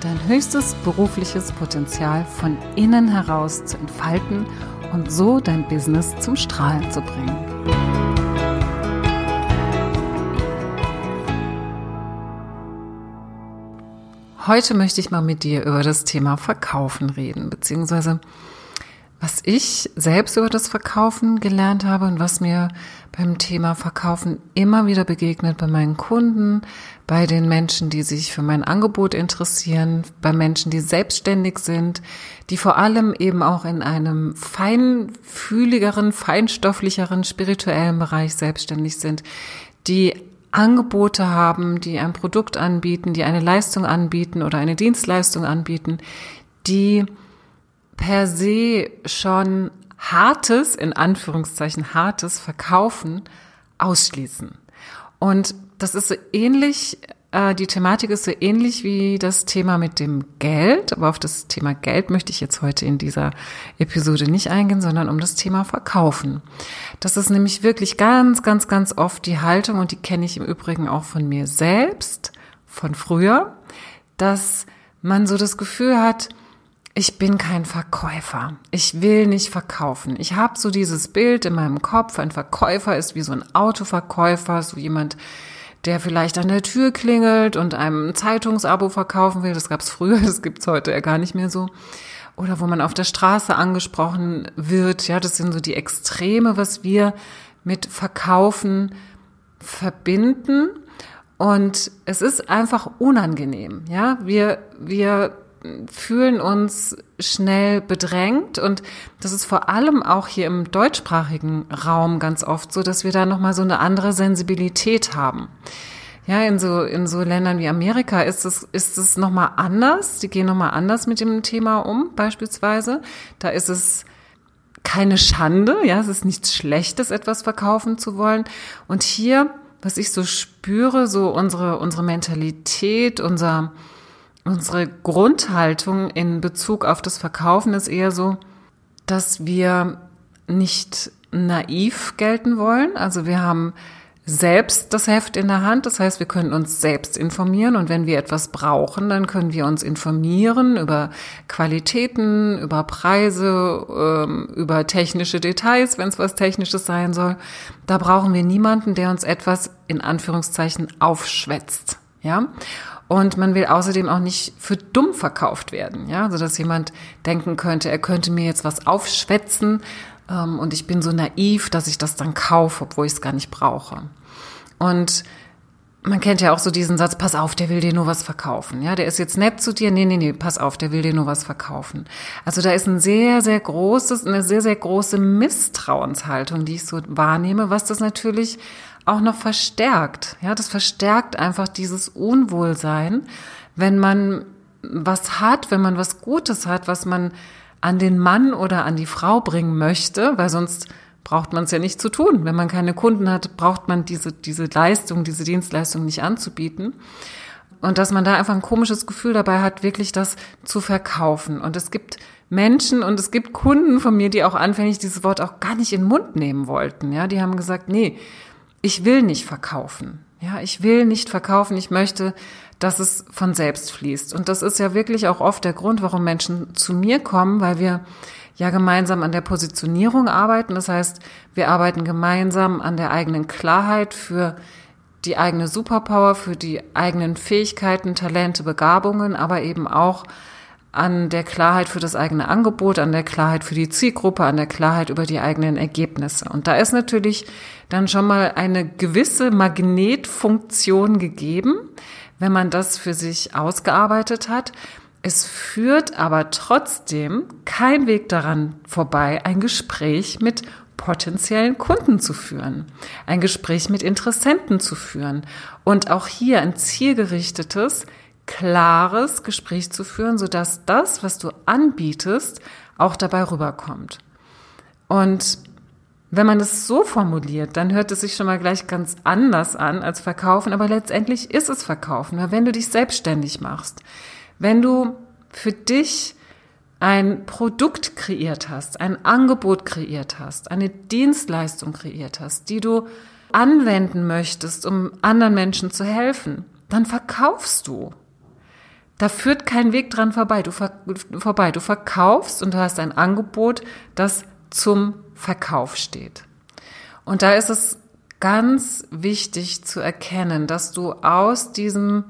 dein höchstes berufliches Potenzial von innen heraus zu entfalten und so dein Business zum Strahlen zu bringen. Heute möchte ich mal mit dir über das Thema Verkaufen reden, beziehungsweise was ich selbst über das Verkaufen gelernt habe und was mir beim Thema Verkaufen immer wieder begegnet bei meinen Kunden, bei den Menschen, die sich für mein Angebot interessieren, bei Menschen, die selbstständig sind, die vor allem eben auch in einem feinfühligeren, feinstofflicheren, spirituellen Bereich selbstständig sind, die Angebote haben, die ein Produkt anbieten, die eine Leistung anbieten oder eine Dienstleistung anbieten, die per se schon hartes, in Anführungszeichen hartes Verkaufen ausschließen. Und das ist so ähnlich, äh, die Thematik ist so ähnlich wie das Thema mit dem Geld. Aber auf das Thema Geld möchte ich jetzt heute in dieser Episode nicht eingehen, sondern um das Thema Verkaufen. Das ist nämlich wirklich ganz, ganz, ganz oft die Haltung und die kenne ich im Übrigen auch von mir selbst, von früher, dass man so das Gefühl hat, ich bin kein Verkäufer. Ich will nicht verkaufen. Ich habe so dieses Bild in meinem Kopf, ein Verkäufer ist wie so ein Autoverkäufer, so jemand, der vielleicht an der Tür klingelt und einem ein Zeitungsabo verkaufen will. Das gab's früher, das gibt's heute ja gar nicht mehr so. Oder wo man auf der Straße angesprochen wird. Ja, das sind so die Extreme, was wir mit Verkaufen verbinden. Und es ist einfach unangenehm. Ja, wir, wir fühlen uns schnell bedrängt und das ist vor allem auch hier im deutschsprachigen Raum ganz oft so, dass wir da noch mal so eine andere Sensibilität haben. Ja, in so in so Ländern wie Amerika ist es ist es noch mal anders. Die gehen noch mal anders mit dem Thema um, beispielsweise. Da ist es keine Schande, ja, es ist nichts Schlechtes, etwas verkaufen zu wollen. Und hier, was ich so spüre, so unsere unsere Mentalität, unser Unsere Grundhaltung in Bezug auf das Verkaufen ist eher so, dass wir nicht naiv gelten wollen. Also wir haben selbst das Heft in der Hand. Das heißt, wir können uns selbst informieren und wenn wir etwas brauchen, dann können wir uns informieren über Qualitäten, über Preise, ähm, über technische Details, wenn es was Technisches sein soll. Da brauchen wir niemanden, der uns etwas in Anführungszeichen aufschwätzt. Ja. Und man will außerdem auch nicht für dumm verkauft werden, ja, so dass jemand denken könnte, er könnte mir jetzt was aufschwätzen ähm, und ich bin so naiv, dass ich das dann kaufe, obwohl ich es gar nicht brauche. Und man kennt ja auch so diesen Satz, pass auf, der will dir nur was verkaufen. Ja, der ist jetzt nett zu dir. Nee, nee, nee, pass auf, der will dir nur was verkaufen. Also da ist ein sehr, sehr großes, eine sehr, sehr große Misstrauenshaltung, die ich so wahrnehme, was das natürlich auch noch verstärkt. Ja, das verstärkt einfach dieses Unwohlsein, wenn man was hat, wenn man was Gutes hat, was man an den Mann oder an die Frau bringen möchte, weil sonst braucht man es ja nicht zu tun. Wenn man keine Kunden hat, braucht man diese, diese Leistung, diese Dienstleistung nicht anzubieten. Und dass man da einfach ein komisches Gefühl dabei hat, wirklich das zu verkaufen. Und es gibt Menschen und es gibt Kunden von mir, die auch anfänglich dieses Wort auch gar nicht in den Mund nehmen wollten. Ja, die haben gesagt, nee, ich will nicht verkaufen. Ja, ich will nicht verkaufen. Ich möchte, dass es von selbst fließt. Und das ist ja wirklich auch oft der Grund, warum Menschen zu mir kommen, weil wir ja gemeinsam an der Positionierung arbeiten. Das heißt, wir arbeiten gemeinsam an der eigenen Klarheit für die eigene Superpower, für die eigenen Fähigkeiten, Talente, Begabungen, aber eben auch an der Klarheit für das eigene Angebot, an der Klarheit für die Zielgruppe, an der Klarheit über die eigenen Ergebnisse. Und da ist natürlich dann schon mal eine gewisse Magnetfunktion gegeben, wenn man das für sich ausgearbeitet hat. Es führt aber trotzdem kein Weg daran vorbei, ein Gespräch mit potenziellen Kunden zu führen, ein Gespräch mit Interessenten zu führen und auch hier ein zielgerichtetes, klares Gespräch zu führen, sodass das, was du anbietest, auch dabei rüberkommt. Und wenn man es so formuliert, dann hört es sich schon mal gleich ganz anders an als verkaufen, aber letztendlich ist es verkaufen, weil wenn du dich selbstständig machst, wenn du für dich ein Produkt kreiert hast, ein Angebot kreiert hast, eine Dienstleistung kreiert hast, die du anwenden möchtest, um anderen Menschen zu helfen, dann verkaufst du. Da führt kein Weg dran vorbei. Du, ver vorbei. du verkaufst und du hast ein Angebot, das zum Verkauf steht. Und da ist es ganz wichtig zu erkennen, dass du aus diesem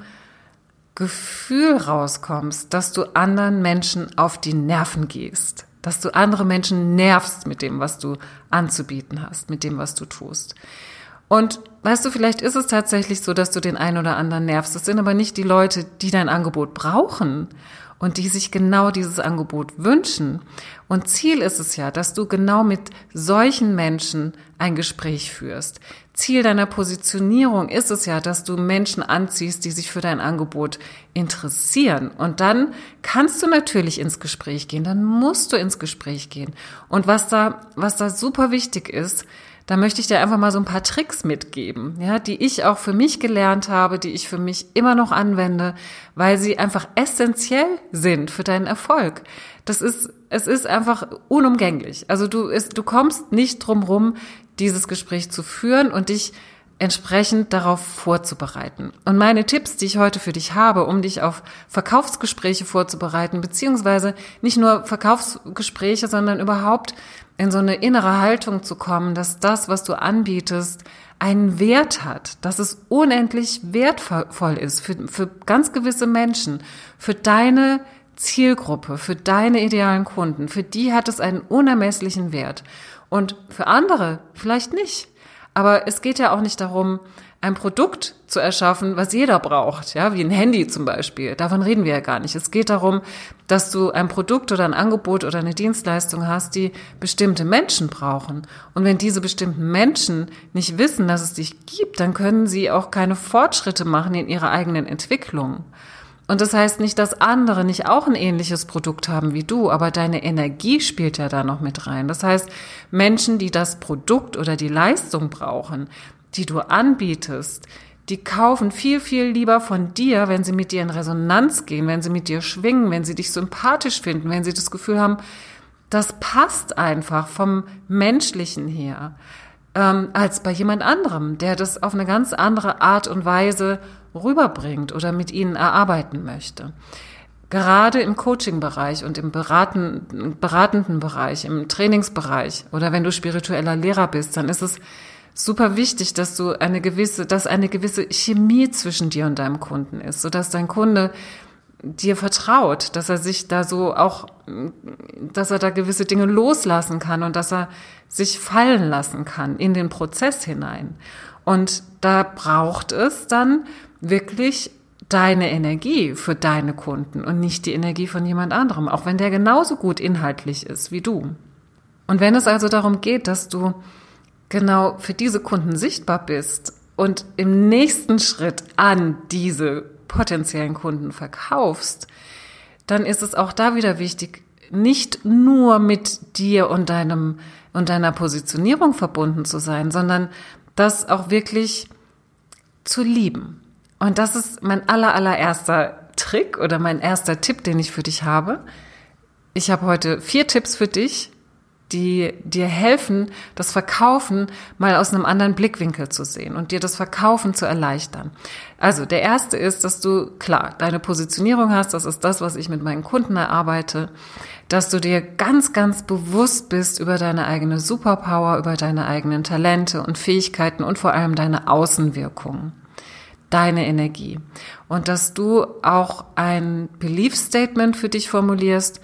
Gefühl rauskommst, dass du anderen Menschen auf die Nerven gehst, dass du andere Menschen nervst mit dem, was du anzubieten hast, mit dem, was du tust. Und weißt du, vielleicht ist es tatsächlich so, dass du den einen oder anderen nervst. Das sind aber nicht die Leute, die dein Angebot brauchen und die sich genau dieses Angebot wünschen. Und Ziel ist es ja, dass du genau mit solchen Menschen ein Gespräch führst. Ziel deiner Positionierung ist es ja, dass du Menschen anziehst, die sich für dein Angebot interessieren. Und dann kannst du natürlich ins Gespräch gehen, dann musst du ins Gespräch gehen. Und was da, was da super wichtig ist, da möchte ich dir einfach mal so ein paar Tricks mitgeben, ja, die ich auch für mich gelernt habe, die ich für mich immer noch anwende, weil sie einfach essentiell sind für deinen Erfolg. Das ist, es ist einfach unumgänglich. Also du, ist, du kommst nicht drum rum, dieses Gespräch zu führen und dich entsprechend darauf vorzubereiten. Und meine Tipps, die ich heute für dich habe, um dich auf Verkaufsgespräche vorzubereiten, beziehungsweise nicht nur Verkaufsgespräche, sondern überhaupt in so eine innere Haltung zu kommen, dass das, was du anbietest, einen Wert hat, dass es unendlich wertvoll ist für, für ganz gewisse Menschen, für deine Zielgruppe, für deine idealen Kunden, für die hat es einen unermesslichen Wert. Und für andere vielleicht nicht. Aber es geht ja auch nicht darum, ein Produkt zu erschaffen, was jeder braucht, ja, wie ein Handy zum Beispiel. Davon reden wir ja gar nicht. Es geht darum, dass du ein Produkt oder ein Angebot oder eine Dienstleistung hast, die bestimmte Menschen brauchen. Und wenn diese bestimmten Menschen nicht wissen, dass es dich gibt, dann können sie auch keine Fortschritte machen in ihrer eigenen Entwicklung. Und das heißt nicht, dass andere nicht auch ein ähnliches Produkt haben wie du, aber deine Energie spielt ja da noch mit rein. Das heißt, Menschen, die das Produkt oder die Leistung brauchen, die du anbietest, die kaufen viel, viel lieber von dir, wenn sie mit dir in Resonanz gehen, wenn sie mit dir schwingen, wenn sie dich sympathisch finden, wenn sie das Gefühl haben, das passt einfach vom Menschlichen her, ähm, als bei jemand anderem, der das auf eine ganz andere Art und Weise rüberbringt oder mit ihnen erarbeiten möchte. Gerade im Coaching-Bereich und im beraten, beratenden Bereich, im Trainingsbereich oder wenn du spiritueller Lehrer bist, dann ist es super wichtig, dass du eine gewisse, dass eine gewisse Chemie zwischen dir und deinem Kunden ist, sodass dein Kunde dir vertraut, dass er sich da so auch, dass er da gewisse Dinge loslassen kann und dass er sich fallen lassen kann in den Prozess hinein. Und da braucht es dann wirklich deine Energie für deine Kunden und nicht die Energie von jemand anderem, auch wenn der genauso gut inhaltlich ist wie du. Und wenn es also darum geht, dass du genau für diese Kunden sichtbar bist und im nächsten Schritt an diese potenziellen Kunden verkaufst, dann ist es auch da wieder wichtig, nicht nur mit dir und deinem und deiner Positionierung verbunden zu sein, sondern das auch wirklich zu lieben. Und das ist mein aller, allererster Trick oder mein erster Tipp, den ich für dich habe. Ich habe heute vier Tipps für dich, die dir helfen, das Verkaufen mal aus einem anderen Blickwinkel zu sehen und dir das Verkaufen zu erleichtern. Also der erste ist, dass du klar deine Positionierung hast, das ist das, was ich mit meinen Kunden erarbeite, dass du dir ganz, ganz bewusst bist über deine eigene Superpower, über deine eigenen Talente und Fähigkeiten und vor allem deine Außenwirkung deine Energie. Und dass du auch ein Belief Statement für dich formulierst,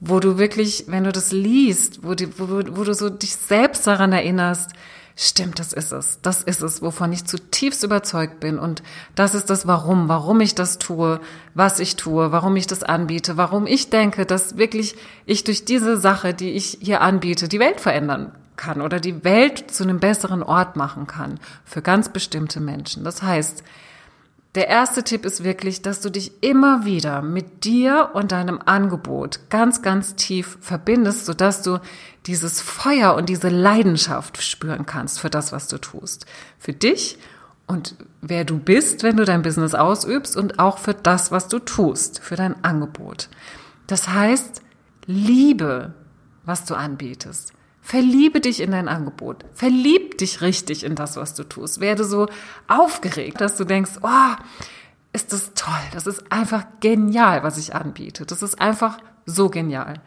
wo du wirklich, wenn du das liest, wo, die, wo, wo du so dich selbst daran erinnerst, stimmt, das ist es. Das ist es, wovon ich zutiefst überzeugt bin. Und das ist das Warum, warum ich das tue, was ich tue, warum ich das anbiete, warum ich denke, dass wirklich ich durch diese Sache, die ich hier anbiete, die Welt verändern kann oder die Welt zu einem besseren Ort machen kann für ganz bestimmte Menschen. Das heißt, der erste Tipp ist wirklich, dass du dich immer wieder mit dir und deinem Angebot ganz, ganz tief verbindest, sodass du dieses Feuer und diese Leidenschaft spüren kannst für das, was du tust. Für dich und wer du bist, wenn du dein Business ausübst und auch für das, was du tust, für dein Angebot. Das heißt, liebe, was du anbietest. Verliebe dich in dein Angebot. Verlieb dich richtig in das, was du tust. Werde so aufgeregt, dass du denkst, oh, ist das toll. Das ist einfach genial, was ich anbiete. Das ist einfach so genial.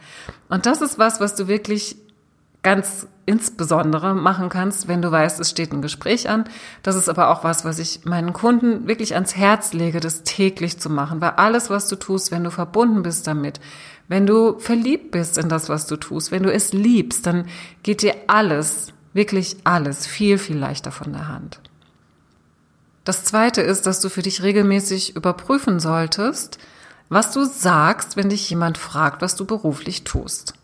Und das ist was, was du wirklich ganz insbesondere machen kannst, wenn du weißt, es steht ein Gespräch an. Das ist aber auch was, was ich meinen Kunden wirklich ans Herz lege, das täglich zu machen, weil alles, was du tust, wenn du verbunden bist damit, wenn du verliebt bist in das, was du tust, wenn du es liebst, dann geht dir alles, wirklich alles viel, viel leichter von der Hand. Das zweite ist, dass du für dich regelmäßig überprüfen solltest, was du sagst, wenn dich jemand fragt, was du beruflich tust.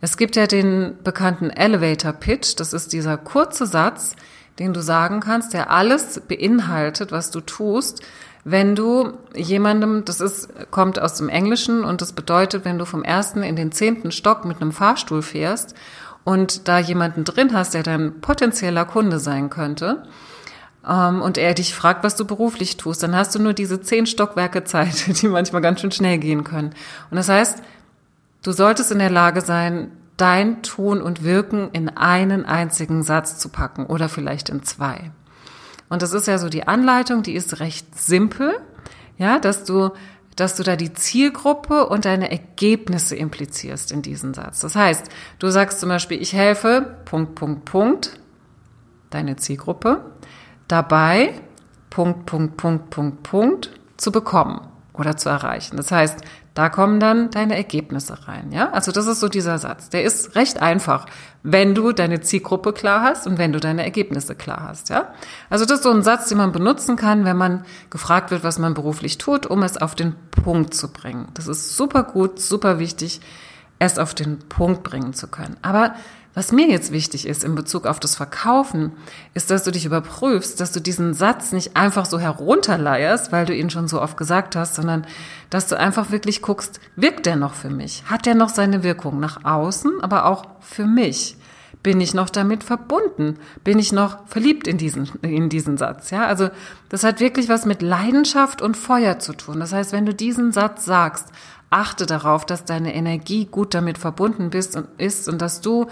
Es gibt ja den bekannten Elevator Pitch, das ist dieser kurze Satz, den du sagen kannst, der alles beinhaltet, was du tust, wenn du jemandem, das ist, kommt aus dem Englischen und das bedeutet, wenn du vom ersten in den zehnten Stock mit einem Fahrstuhl fährst und da jemanden drin hast, der dein potenzieller Kunde sein könnte, ähm, und er dich fragt, was du beruflich tust, dann hast du nur diese zehn Stockwerke Zeit, die manchmal ganz schön schnell gehen können. Und das heißt, Du solltest in der Lage sein, dein Tun und Wirken in einen einzigen Satz zu packen oder vielleicht in zwei. Und das ist ja so die Anleitung, die ist recht simpel, ja, dass du, dass du da die Zielgruppe und deine Ergebnisse implizierst in diesen Satz. Das heißt, du sagst zum Beispiel, ich helfe, Punkt, Punkt, Punkt, deine Zielgruppe, dabei, Punkt, Punkt, Punkt, Punkt, Punkt, zu bekommen oder zu erreichen. Das heißt, da kommen dann deine Ergebnisse rein, ja? Also das ist so dieser Satz. Der ist recht einfach, wenn du deine Zielgruppe klar hast und wenn du deine Ergebnisse klar hast, ja? Also das ist so ein Satz, den man benutzen kann, wenn man gefragt wird, was man beruflich tut, um es auf den Punkt zu bringen. Das ist super gut, super wichtig, es auf den Punkt bringen zu können. Aber was mir jetzt wichtig ist in Bezug auf das Verkaufen, ist, dass du dich überprüfst, dass du diesen Satz nicht einfach so herunterleierst, weil du ihn schon so oft gesagt hast, sondern dass du einfach wirklich guckst, wirkt der noch für mich? Hat der noch seine Wirkung nach außen, aber auch für mich? Bin ich noch damit verbunden? Bin ich noch verliebt in diesen, in diesen Satz? Ja, also das hat wirklich was mit Leidenschaft und Feuer zu tun. Das heißt, wenn du diesen Satz sagst, achte darauf, dass deine Energie gut damit verbunden bist und ist und dass du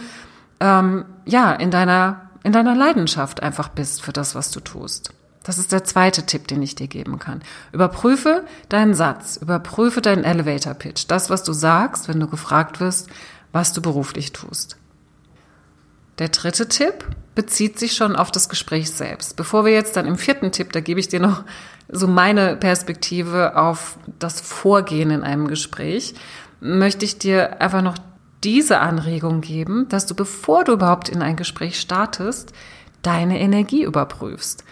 ähm, ja, in deiner, in deiner Leidenschaft einfach bist für das, was du tust. Das ist der zweite Tipp, den ich dir geben kann. Überprüfe deinen Satz, überprüfe deinen Elevator Pitch, das, was du sagst, wenn du gefragt wirst, was du beruflich tust. Der dritte Tipp bezieht sich schon auf das Gespräch selbst. Bevor wir jetzt dann im vierten Tipp, da gebe ich dir noch so meine Perspektive auf das Vorgehen in einem Gespräch, möchte ich dir einfach noch diese Anregung geben, dass du, bevor du überhaupt in ein Gespräch startest, deine Energie überprüfst.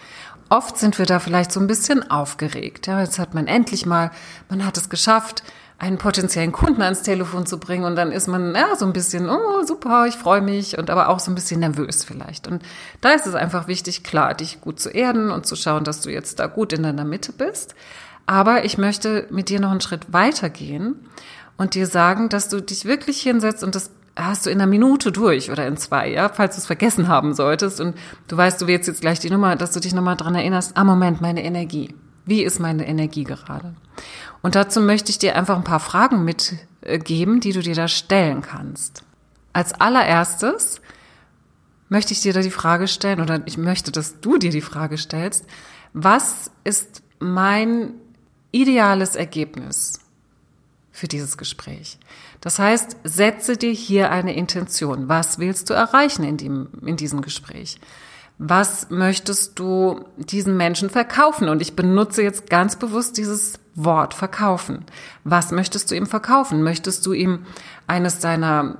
Oft sind wir da vielleicht so ein bisschen aufgeregt. Ja, jetzt hat man endlich mal, man hat es geschafft, einen potenziellen Kunden ans Telefon zu bringen und dann ist man ja so ein bisschen, oh super, ich freue mich und aber auch so ein bisschen nervös vielleicht. Und da ist es einfach wichtig, klar, dich gut zu erden und zu schauen, dass du jetzt da gut in deiner Mitte bist. Aber ich möchte mit dir noch einen Schritt weitergehen und dir sagen, dass du dich wirklich hinsetzt und das hast du in einer Minute durch oder in zwei, ja, falls du es vergessen haben solltest und du weißt, du wählst jetzt gleich die Nummer, dass du dich nochmal dran erinnerst, ah Moment, meine Energie. Wie ist meine Energie gerade? Und dazu möchte ich dir einfach ein paar Fragen mitgeben, die du dir da stellen kannst. Als allererstes möchte ich dir da die Frage stellen, oder ich möchte, dass du dir die Frage stellst, was ist mein ideales Ergebnis? Für dieses Gespräch. Das heißt, setze dir hier eine Intention. Was willst du erreichen in, dem, in diesem Gespräch? Was möchtest du diesen Menschen verkaufen? Und ich benutze jetzt ganz bewusst dieses Wort verkaufen. Was möchtest du ihm verkaufen? Möchtest du ihm eines deiner,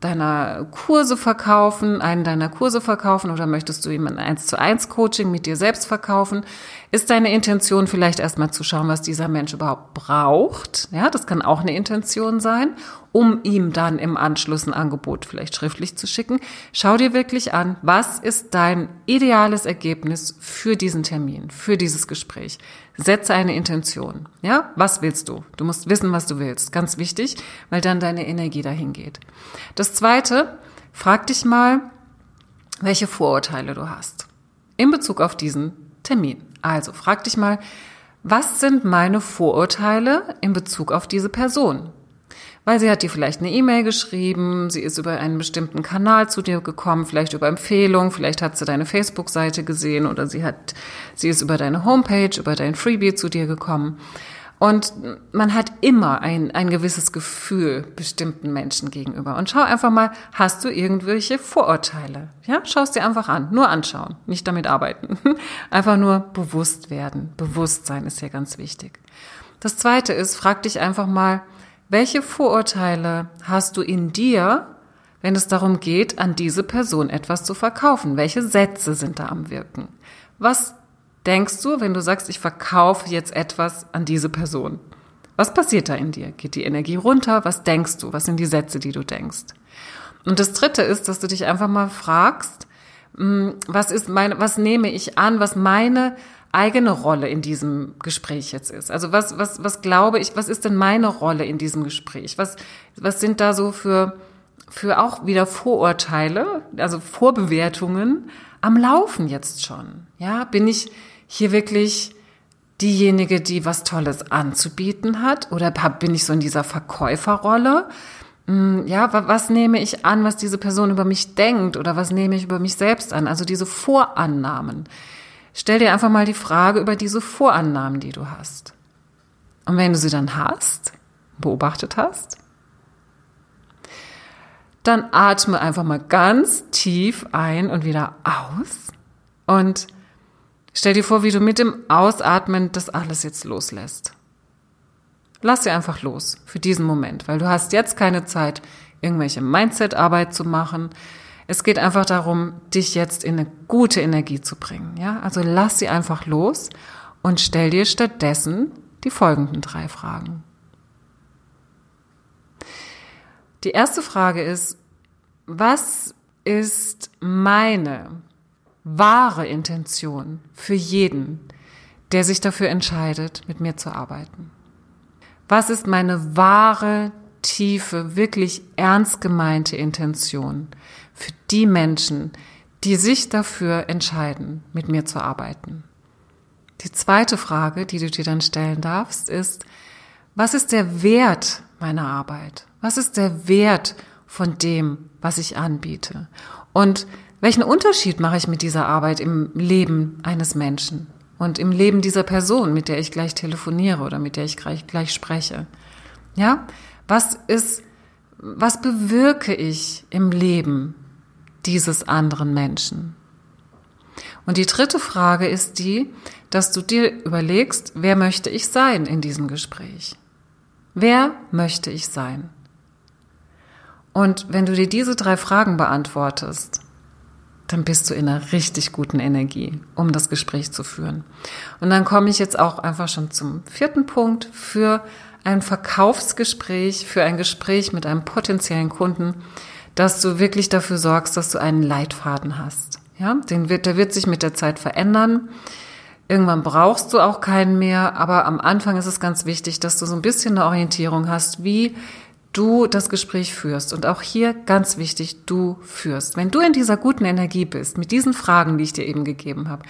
deiner Kurse verkaufen, einen deiner Kurse verkaufen oder möchtest du ihm ein 1 zu 1 Coaching mit dir selbst verkaufen? Ist deine Intention vielleicht erstmal zu schauen, was dieser Mensch überhaupt braucht? Ja, das kann auch eine Intention sein, um ihm dann im Anschluss ein Angebot vielleicht schriftlich zu schicken. Schau dir wirklich an, was ist dein ideales Ergebnis für diesen Termin, für dieses Gespräch? Setze eine Intention. Ja, was willst du? Du musst wissen, was du willst. Ganz wichtig, weil dann deine Energie dahin geht. Das zweite, frag dich mal, welche Vorurteile du hast in Bezug auf diesen Termin. Also frag dich mal, was sind meine Vorurteile in Bezug auf diese Person? Weil sie hat dir vielleicht eine E-Mail geschrieben, sie ist über einen bestimmten Kanal zu dir gekommen, vielleicht über Empfehlung, vielleicht hat sie deine Facebook-Seite gesehen oder sie hat, sie ist über deine Homepage, über dein Freebie zu dir gekommen. Und man hat immer ein, ein gewisses Gefühl bestimmten Menschen gegenüber. Und schau einfach mal, hast du irgendwelche Vorurteile? Ja, schau es dir einfach an. Nur anschauen, nicht damit arbeiten. Einfach nur bewusst werden. Bewusstsein ist ja ganz wichtig. Das zweite ist, frag dich einfach mal, welche Vorurteile hast du in dir, wenn es darum geht, an diese Person etwas zu verkaufen? Welche Sätze sind da am Wirken? Was denkst du, wenn du sagst, ich verkaufe jetzt etwas an diese Person? Was passiert da in dir? Geht die Energie runter? Was denkst du? Was sind die Sätze, die du denkst? Und das dritte ist, dass du dich einfach mal fragst, hm, was ist meine, was nehme ich an, was meine eigene Rolle in diesem Gespräch jetzt ist. Also was, was, was glaube ich, was ist denn meine Rolle in diesem Gespräch? Was, was sind da so für, für auch wieder Vorurteile, also Vorbewertungen am Laufen jetzt schon? Ja, bin ich, hier wirklich diejenige, die was Tolles anzubieten hat? Oder bin ich so in dieser Verkäuferrolle? Hm, ja, was nehme ich an, was diese Person über mich denkt? Oder was nehme ich über mich selbst an? Also diese Vorannahmen. Stell dir einfach mal die Frage über diese Vorannahmen, die du hast. Und wenn du sie dann hast, beobachtet hast, dann atme einfach mal ganz tief ein und wieder aus und Stell dir vor, wie du mit dem Ausatmen das alles jetzt loslässt. Lass sie einfach los für diesen Moment, weil du hast jetzt keine Zeit, irgendwelche Mindset-Arbeit zu machen. Es geht einfach darum, dich jetzt in eine gute Energie zu bringen. Ja, also lass sie einfach los und stell dir stattdessen die folgenden drei Fragen. Die erste Frage ist, was ist meine wahre Intention für jeden, der sich dafür entscheidet, mit mir zu arbeiten? Was ist meine wahre, tiefe, wirklich ernst gemeinte Intention für die Menschen, die sich dafür entscheiden, mit mir zu arbeiten? Die zweite Frage, die du dir dann stellen darfst, ist, was ist der Wert meiner Arbeit? Was ist der Wert von dem, was ich anbiete? Und welchen Unterschied mache ich mit dieser Arbeit im Leben eines Menschen und im Leben dieser Person, mit der ich gleich telefoniere oder mit der ich gleich, gleich spreche? Ja? Was ist, was bewirke ich im Leben dieses anderen Menschen? Und die dritte Frage ist die, dass du dir überlegst, wer möchte ich sein in diesem Gespräch? Wer möchte ich sein? Und wenn du dir diese drei Fragen beantwortest, dann bist du in einer richtig guten Energie, um das Gespräch zu führen. Und dann komme ich jetzt auch einfach schon zum vierten Punkt für ein Verkaufsgespräch, für ein Gespräch mit einem potenziellen Kunden, dass du wirklich dafür sorgst, dass du einen Leitfaden hast. Ja, den wird, der wird sich mit der Zeit verändern. Irgendwann brauchst du auch keinen mehr, aber am Anfang ist es ganz wichtig, dass du so ein bisschen eine Orientierung hast, wie du das Gespräch führst. Und auch hier ganz wichtig, du führst. Wenn du in dieser guten Energie bist, mit diesen Fragen, die ich dir eben gegeben habe,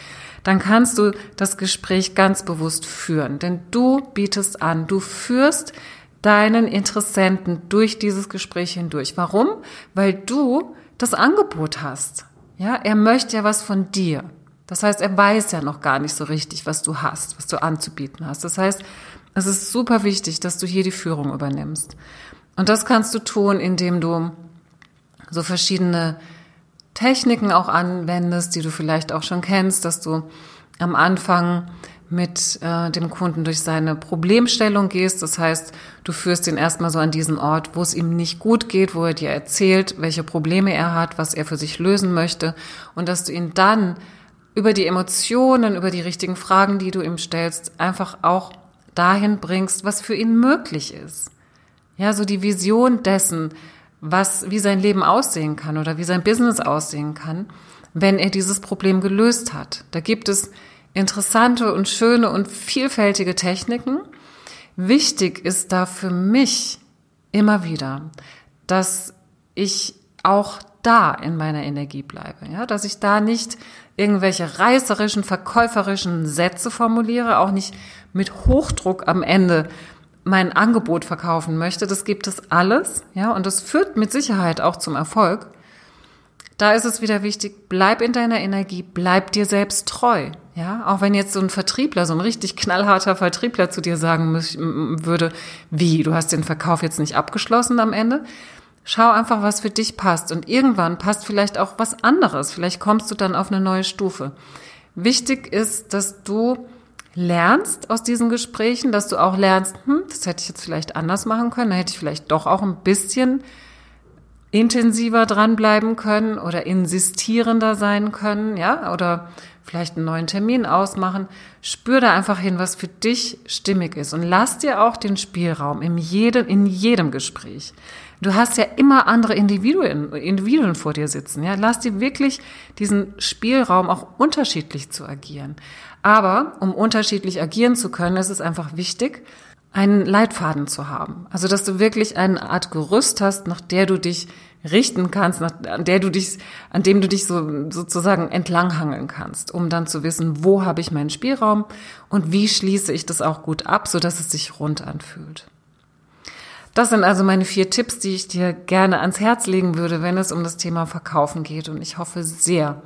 dann kannst du das Gespräch ganz bewusst führen. Denn du bietest an, du führst deinen Interessenten durch dieses Gespräch hindurch. Warum? Weil du das Angebot hast. Ja, er möchte ja was von dir. Das heißt, er weiß ja noch gar nicht so richtig, was du hast, was du anzubieten hast. Das heißt, es ist super wichtig, dass du hier die Führung übernimmst. Und das kannst du tun, indem du so verschiedene Techniken auch anwendest, die du vielleicht auch schon kennst, dass du am Anfang mit äh, dem Kunden durch seine Problemstellung gehst. Das heißt, du führst ihn erstmal so an diesen Ort, wo es ihm nicht gut geht, wo er dir erzählt, welche Probleme er hat, was er für sich lösen möchte und dass du ihn dann über die Emotionen, über die richtigen Fragen, die du ihm stellst, einfach auch dahin bringst, was für ihn möglich ist. Ja, so die Vision dessen, was, wie sein Leben aussehen kann oder wie sein Business aussehen kann, wenn er dieses Problem gelöst hat. Da gibt es interessante und schöne und vielfältige Techniken. Wichtig ist da für mich immer wieder, dass ich auch da in meiner Energie bleibe, ja, dass ich da nicht irgendwelche reißerischen, verkäuferischen Sätze formuliere, auch nicht mit Hochdruck am Ende mein Angebot verkaufen möchte. Das gibt es alles, ja, und das führt mit Sicherheit auch zum Erfolg. Da ist es wieder wichtig, bleib in deiner Energie, bleib dir selbst treu. Ja, auch wenn jetzt so ein Vertriebler, so ein richtig knallharter Vertriebler zu dir sagen würde, wie, du hast den Verkauf jetzt nicht abgeschlossen am Ende. Schau einfach, was für dich passt. Und irgendwann passt vielleicht auch was anderes. Vielleicht kommst du dann auf eine neue Stufe. Wichtig ist, dass du lernst aus diesen Gesprächen, dass du auch lernst, hm, das hätte ich jetzt vielleicht anders machen können, da hätte ich vielleicht doch auch ein bisschen intensiver dranbleiben können oder insistierender sein können, ja, oder vielleicht einen neuen Termin ausmachen. Spür da einfach hin, was für dich stimmig ist und lass dir auch den Spielraum in jedem, in jedem Gespräch. Du hast ja immer andere Individuen, Individuen vor dir sitzen, ja. Lass dir wirklich diesen Spielraum auch unterschiedlich zu agieren. Aber um unterschiedlich agieren zu können, ist es einfach wichtig, einen Leitfaden zu haben. Also, dass du wirklich eine Art Gerüst hast, nach der du dich richten kannst, nach, an der du dich, an dem du dich so, sozusagen entlanghangeln kannst, um dann zu wissen, wo habe ich meinen Spielraum und wie schließe ich das auch gut ab, so dass es sich rund anfühlt. Das sind also meine vier Tipps, die ich dir gerne ans Herz legen würde, wenn es um das Thema Verkaufen geht. Und ich hoffe sehr,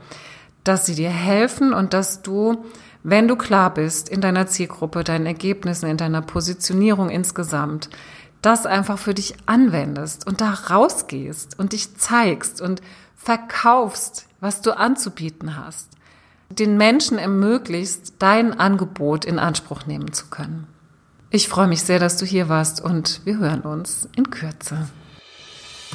dass sie dir helfen und dass du wenn du klar bist in deiner Zielgruppe, deinen Ergebnissen, in deiner Positionierung insgesamt, das einfach für dich anwendest und da rausgehst und dich zeigst und verkaufst, was du anzubieten hast, den Menschen ermöglicht, dein Angebot in Anspruch nehmen zu können. Ich freue mich sehr, dass du hier warst und wir hören uns in Kürze.